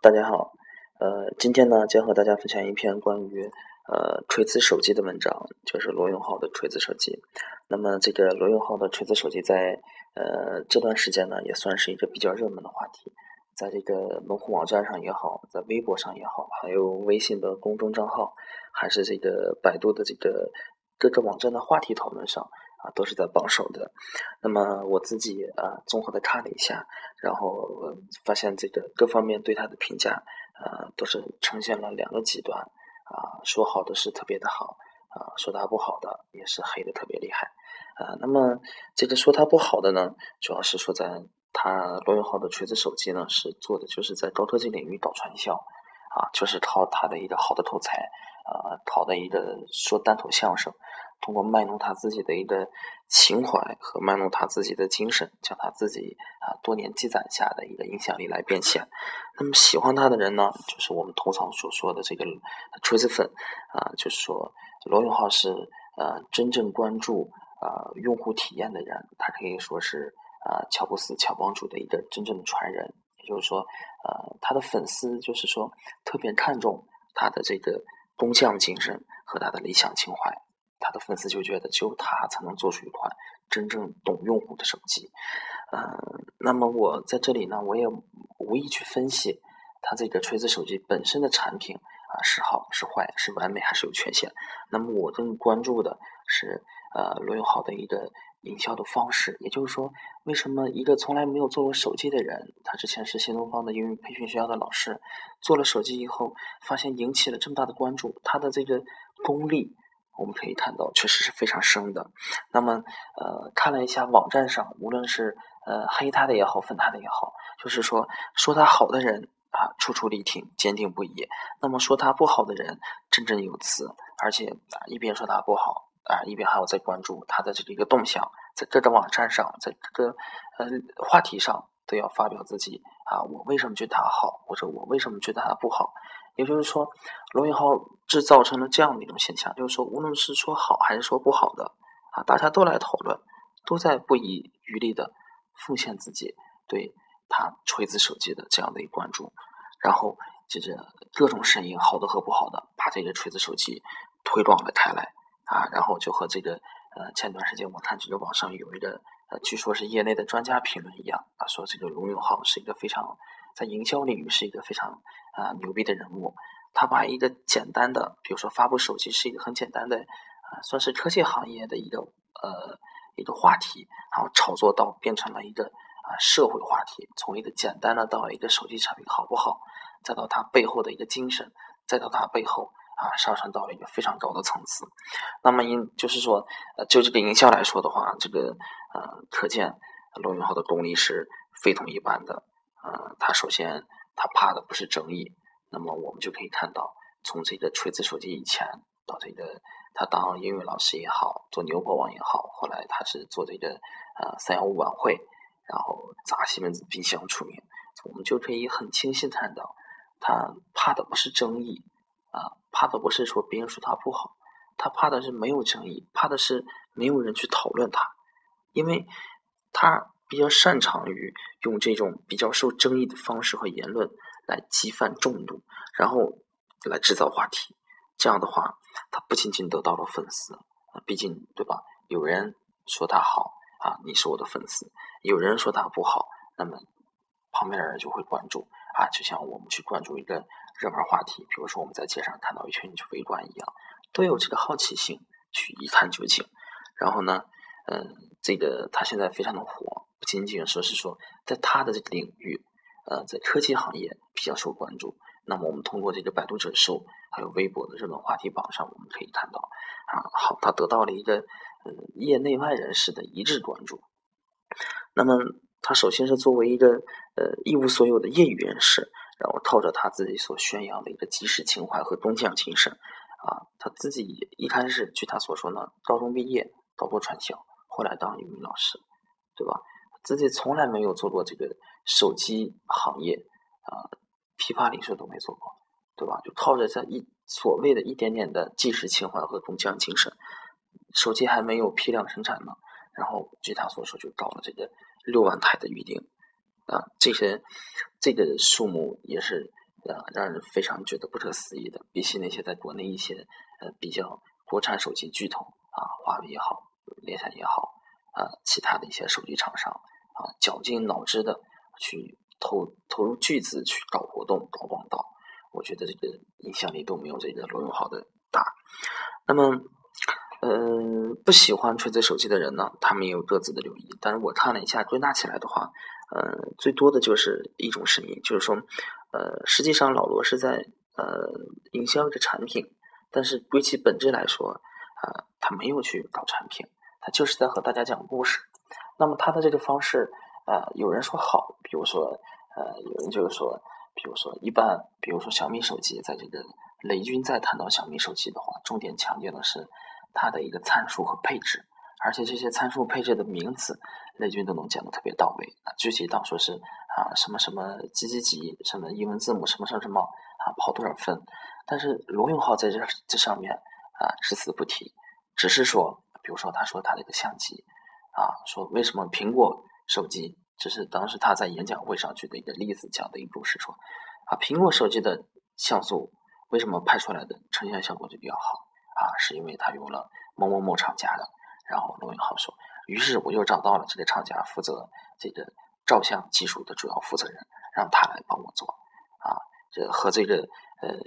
大家好，呃，今天呢将和大家分享一篇关于呃锤子手机的文章，就是罗永浩的锤子手机。那么这个罗永浩的锤子手机在呃这段时间呢也算是一个比较热门的话题，在这个门户网站上也好，在微博上也好，还有微信的公众账号，还是这个百度的这个各个网站的话题讨论上。啊，都是在榜首的。那么我自己啊，综合的看了一下，然后发现这个各方面对他的评价，呃，都是呈现了两个极端。啊，说好的是特别的好，啊，说他不好的也是黑的特别厉害。啊，那么这个说他不好的呢，主要是说在他罗永浩的锤子手机呢，是做的就是在高科技领域搞传销，啊，就是靠他的一个好的口才，啊，靠的一个说单口相声。通过卖弄他自己的一个情怀和卖弄他自己的精神，将他自己啊多年积攒下的一个影响力来变现。那么喜欢他的人呢，就是我们通常所说的这个锤子粉啊，就是说罗永浩是呃真正关注啊用户体验的人，他可以说是啊乔布斯乔帮主的一个真正的传人。也就是说，呃他的粉丝就是说特别看重他的这个工匠精神和他的理想情怀。他的粉丝就觉得只有他才能做出一款真正懂用户的手机，嗯，那么我在这里呢，我也无意去分析他这个锤子手机本身的产品啊是好是坏是完美还是有缺陷。那么我更关注的是呃罗永浩的一个营销的方式，也就是说，为什么一个从来没有做过手机的人，他之前是新东方的英语培训学校的老师，做了手机以后，发现引起了这么大的关注，他的这个功力。我们可以看到，确实是非常深的。那么，呃，看了一下网站上，无论是呃黑他的也好，粉他的也好，就是说说他好的人啊，处处力挺，坚定不移；那么说他不好的人，振振有词，而且啊一边说他不好啊，一边还要在关注他的这个一个动向，在各个网站上，在这个呃话题上都要发表自己啊，我为什么觉得他好，或者我为什么觉得他不好。也就是说，罗永浩制造成了这样的一种现象，就是说，无论是说好还是说不好的，啊，大家都来讨论，都在不遗余力的奉献自己对他锤子手机的这样的一个关注，然后接着各种声音，好的和不好的，把这个锤子手机推广了开来，啊，然后就和这个呃前段时间我看这个网上有一个呃，据说是业内的专家评论一样，啊，说这个罗永浩是一个非常。在营销领域是一个非常啊牛逼的人物，他把一个简单的，比如说发布手机是一个很简单的啊，算是科技行业的一个呃一个话题，然后炒作到变成了一个啊社会话题，从一个简单的到一个手机产品好不好，再到它背后的一个精神，再到它背后啊上升到了一个非常高的层次。那么因就是说，呃就这个营销来说的话，这个呃可见罗永浩的功力是非同一般的。呃，他首先他怕的不是争议，那么我们就可以看到，从这个锤子手机以前到这个他当英语老师也好，做牛博网也好，后来他是做这个呃三幺五晚会，然后砸西门子冰箱出名，我们就可以很清晰看到，他怕的不是争议啊，怕的不是说别人说他不好，他怕的是没有争议，怕的是没有人去讨论他，因为他。比较擅长于用这种比较受争议的方式和言论来激犯众怒，然后来制造话题。这样的话，他不仅仅得到了粉丝，毕竟对吧？有人说他好啊，你是我的粉丝；有人说他不好，那么旁边的人就会关注啊。就像我们去关注一个热门话题，比如说我们在街上看到一群人去围观一样，都有这个好奇心去一探究竟。然后呢，嗯，这个他现在非常的火。仅仅说是说，在他的这个领域，呃，在科技行业比较受关注。那么，我们通过这个百度指数，还有微博的热门话题榜上，我们可以看到，啊，好，他得到了一个呃业内外人士的一致关注。那么，他首先是作为一个呃一无所有的业余人士，然后靠着他自己所宣扬的一个及时情怀和工匠精神，啊，他自己一开始据他所说呢，高中毕业搞过传销，后来当英语老师，对吧？自己从来没有做过这个手机行业，啊，批发零售都没做过，对吧？就靠着这一所谓的一点点的即时情怀和工匠精神，手机还没有批量生产呢，然后据他所说就搞了这个六万台的预定，啊，这些这个数目也是呃，让人非常觉得不可思议的。比起那些在国内一些呃比较国产手机巨头啊，华为也好，联想也好，啊，其他的一些手机厂商啊，绞尽脑汁的去投投入巨资去搞活动、搞广告，我觉得这个影响力都没有这个罗永浩的大。那么。嗯，不喜欢锤子手机的人呢，他们也有各自的留意。但是我看了一下，归纳起来的话，呃，最多的就是一种声音，就是说，呃，实际上老罗是在呃营销一个产品，但是归其本质来说，啊，他没有去搞产品，他就是在和大家讲故事。那么他的这个方式，啊，有人说好，比如说，呃，有人就是说，比如说一般，比如说小米手机，在这个雷军在谈到小米手机的话，重点强调的是。它的一个参数和配置，而且这些参数配置的名词，雷军都能讲的特别到位。啊，具体到说是啊什么什么几几几，什么英文字母什么什么什么啊跑多少分，但是罗永浩在这这上面啊只字不提，只是说，比如说他说他这个相机啊，说为什么苹果手机，这是当时他在演讲会上举的一个例子，讲的一部是说啊苹果手机的像素为什么拍出来的呈现效果就比较好。啊，是因为他用了某某某厂家的，然后罗永浩说，于是我又找到了这个厂家负责这个照相技术的主要负责人，让他来帮我做，啊，这和这个呃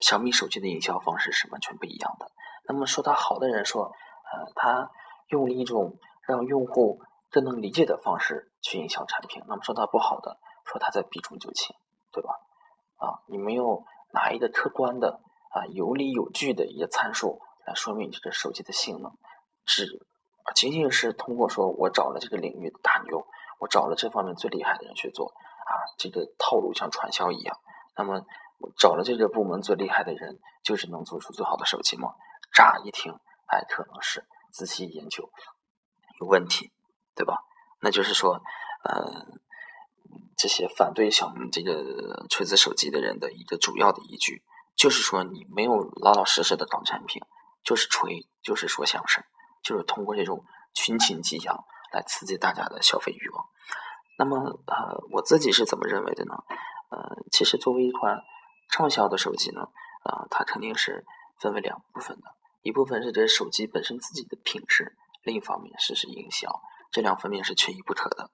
小米手机的营销方式是完全不一样的。那么说他好的人说，呃，他用了一种让用户更能理解的方式去营销产品。那么说他不好的，说他在避重就轻，对吧？啊，你没有哪一个客观的。啊，有理有据的一个参数来说明这个手机的性能，只仅仅是通过说我找了这个领域的大牛，我找了这方面最厉害的人去做啊，这个套路像传销一样。那么我找了这个部门最厉害的人，就是能做出最好的手机吗？乍一听，哎，可能是仔细研究有问题，对吧？那就是说，呃，这些反对小米这个锤子手机的人的一个主要的依据。就是说，你没有老老实实的搞产品，就是吹，就是说相声，就是通过这种群情激昂来刺激大家的消费欲望。那么，呃，我自己是怎么认为的呢？呃，其实作为一款畅销的手机呢，啊，它肯定是分为两部分的，一部分是这手机本身自己的品质，另一方面是是营销，这两方面是缺一不可的。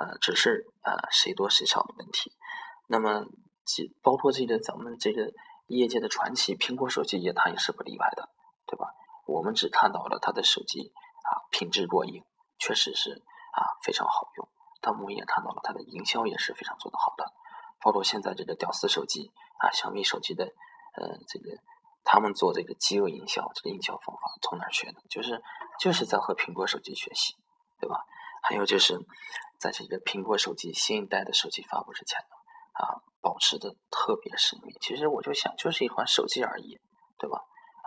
呃，只是呃谁多谁少的问题。那么，即包括这个咱们这个。业界的传奇，苹果手机业它也是不例外的，对吧？我们只看到了它的手机啊，品质过硬，确实是啊非常好用。但我们也看到了它的营销也是非常做得好的，包括现在这个屌丝手机啊，小米手机的呃这个他们做这个饥饿营销，这个营销方法从哪儿学的？就是就是在和苹果手机学习，对吧？还有就是在这个苹果手机新一代的手机发布之前呢。啊，保持的特别神秘。其实我就想，就是一款手机而已，对吧？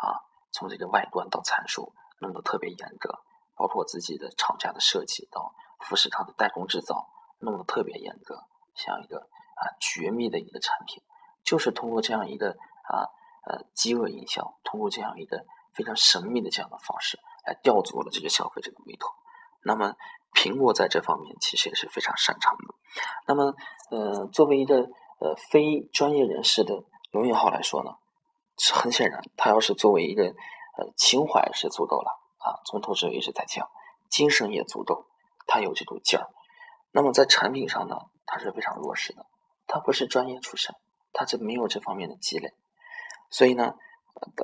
啊，从这个外观到参数弄得特别严格，包括自己的厂家的设计到富士康的代工制造，弄得特别严格，像一个啊绝密的一个产品，就是通过这样一个啊呃饥饿营销，通过这样一个非常神秘的这样的方式来吊足了这个消费者的胃口。那么。苹果在这方面其实也是非常擅长的。那么，呃，作为一个呃非专业人士的罗永浩来说呢，很显然，他要是作为一个呃情怀是足够了啊，从头至尾一直在讲，精神也足够，他有这种劲儿。那么在产品上呢，他是非常弱势的，他不是专业出身，他就没有这方面的积累，所以呢，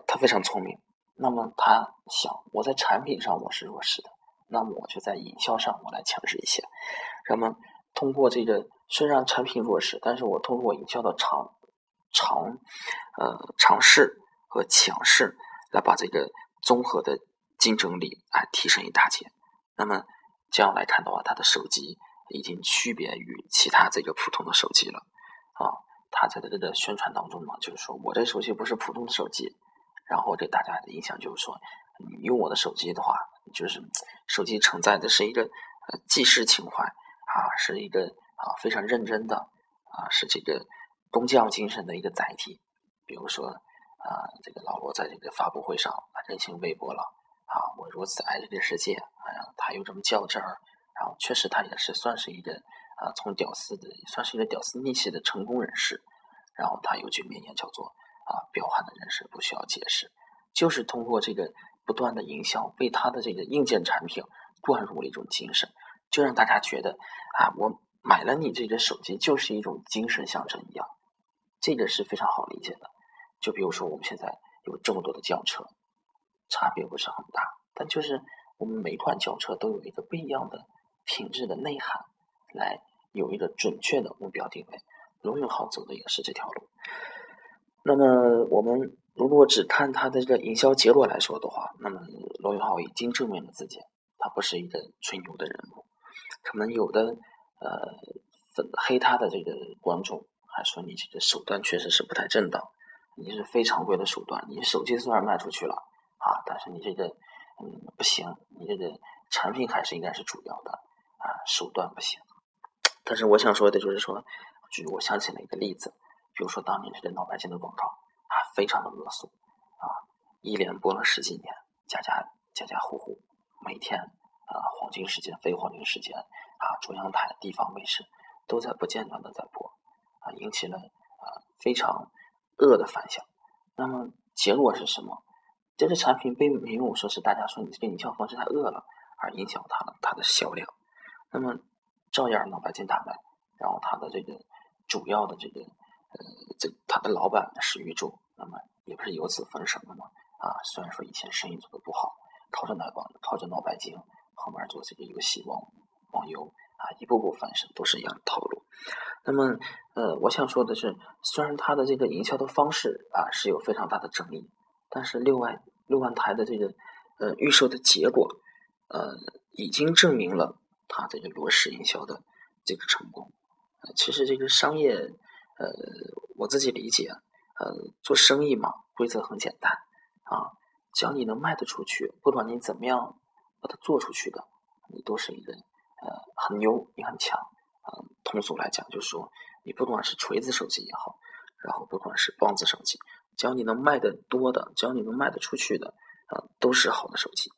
他非常聪明。那么他想，我在产品上我是弱势的。那么我就在营销上我来强势一些，那么通过这个虽然产品弱势，但是我通过营销的尝尝呃尝试和强势来把这个综合的竞争力啊提升一大截。那么这样来看的话，他的手机已经区别于其他这个普通的手机了啊。他在这个宣传当中嘛，就是说我这手机不是普通的手机，然后给大家的印象就是说，你用我的手机的话。就是手机承载的是一个呃济世情怀啊，是一个啊非常认真的啊，是这个工匠精神的一个载体。比如说啊，这个老罗在这个发布会上啊，人情微博了啊，我如此爱这个世界，啊，他又这么较真儿，然后确实他也是算是一个啊，从屌丝的算是一个屌丝逆袭的成功人士。然后他有句名言叫做啊，彪悍的人士不需要解释，就是通过这个不断的营销，为他的这个硬件产品灌入了一种精神，就让大家觉得啊，我买了你这个手机就是一种精神象征一样，这个是非常好理解的。就比如说我们现在有这么多的轿车，差别不是很大，但就是我们每款轿车都有一个不一样的品质的内涵，来有一个准确的目标定位。罗永浩走的也是这条路。那么我们如果只看他的这个营销结果来说的话，那么罗永浩已经证明了自己，他不是一个吹牛的人物。可能有的呃粉黑他的这个观众还说你这个手段确实是不太正当。你是非常规的手段，你手机虽然卖出去了啊，但是你这个嗯不行，你这个产品还是应该是主要的啊，手段不行。但是我想说的就是说，举我想起了一个例子，比如说当年这个脑白金的广告啊，非常的恶俗啊，一连播了十几年，家家家家户户每天啊黄金时间、非黄金时间啊，中央台、地方卫视都在不间断的在播啊，引起了啊非常。恶的反响，那么结果是什么？这个产品被没有说是大家说你这个营销方式太恶了，而影响它它的销量，那么照样脑白金大卖，然后他的这个主要的这个呃这他的老板史玉柱，那么也不是由此分神了吗？啊，虽然说以前生意做的不好，靠着脑光靠着脑白金，后面做这个游戏网网游啊，一步步翻身，都是一样的套路。那么，呃，我想说的是，虽然他的这个营销的方式啊是有非常大的争议，但是六万六万台的这个呃预售的结果，呃，已经证明了啊这个罗氏营销的这个成功。其实这个商业，呃，我自己理解，呃，做生意嘛，规则很简单啊，只要你能卖得出去，不管你怎么样把它做出去的，你都是一个呃很牛，你很强。啊，通俗来讲，就是说，你不管是锤子手机也好，然后不管是棒子手机，只要你能卖的多的，只要你能卖得出去的，啊，都是好的手机。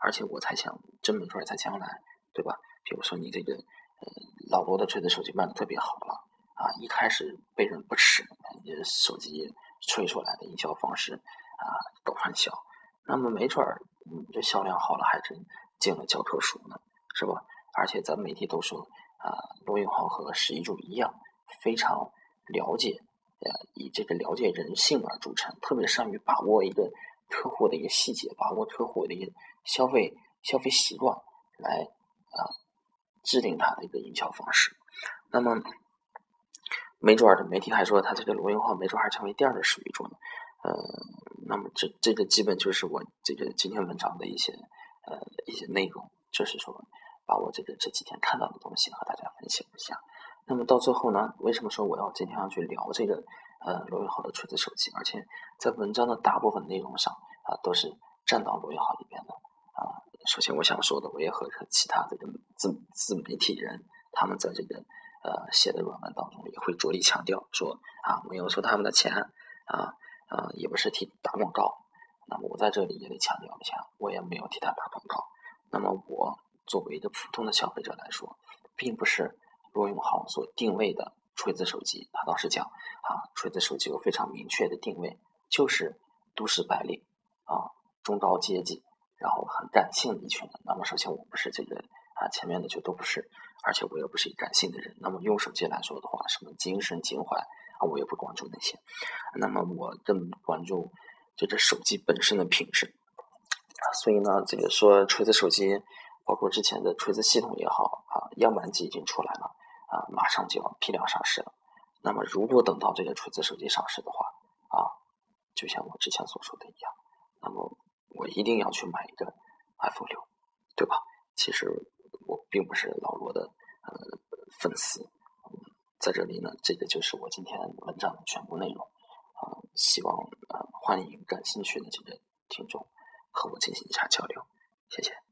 而且我猜想，真没准在将来，对吧？比如说你这个，呃，老罗的锤子手机卖的特别好了，啊，一开始被人不齿，你的手机吹出来的营销方式啊，都很小，那么没准儿，嗯，这销量好了，还真进了教科书呢，是吧？而且咱媒体都说。啊，罗永浩和史一柱一样，非常了解，呃，以这个了解人性而著称，特别善于把握一个客户的一个细节，把握客户的一个消费消费习惯，来啊制定他的一个营销方式。那么，没准儿的媒体还说他这个罗永浩没准还成为第二个史玉柱呢。呃，那么这这个基本就是我这个今天文章的一些呃一些内容，就是说。把我这个这几天看到的东西和大家分享一下。那么到最后呢，为什么说我要今天要去聊这个呃罗永浩的锤子手机？而且在文章的大部分内容上啊，都是站到罗永浩一边的。首先我想说的，我也和其他这个自自媒体人，他们在这个呃写的软文当中也会着力强调说啊，没有收他们的钱啊啊，也不是替打广告。那么我在这里也得强调一下，我也没有替他打广告。那么我。作为一个普通的消费者来说，并不是罗永浩所定位的锤子手机。他倒是讲啊，锤子手机有非常明确的定位，就是都市白领啊，中高阶级，然后很感性的一群人。那么，首先我不是这个啊，前面的就都不是，而且我也不是一感性的人。那么，用手机来说的话，什么精神情怀啊，我也不关注那些。那么，我更关注就这手机本身的品质。所以呢，这个说锤子手机。包括之前的锤子系统也好啊，样板机已经出来了啊，马上就要批量上市了。那么，如果等到这个锤子手机上市的话啊，就像我之前所说的一样，那么我一定要去买一个 iPhone 六，对吧？其实我并不是老罗的呃粉丝，在这里呢，这个就是我今天文章的全部内容啊，希望呃欢迎感兴趣的这个听众和我进行一下交流，谢谢。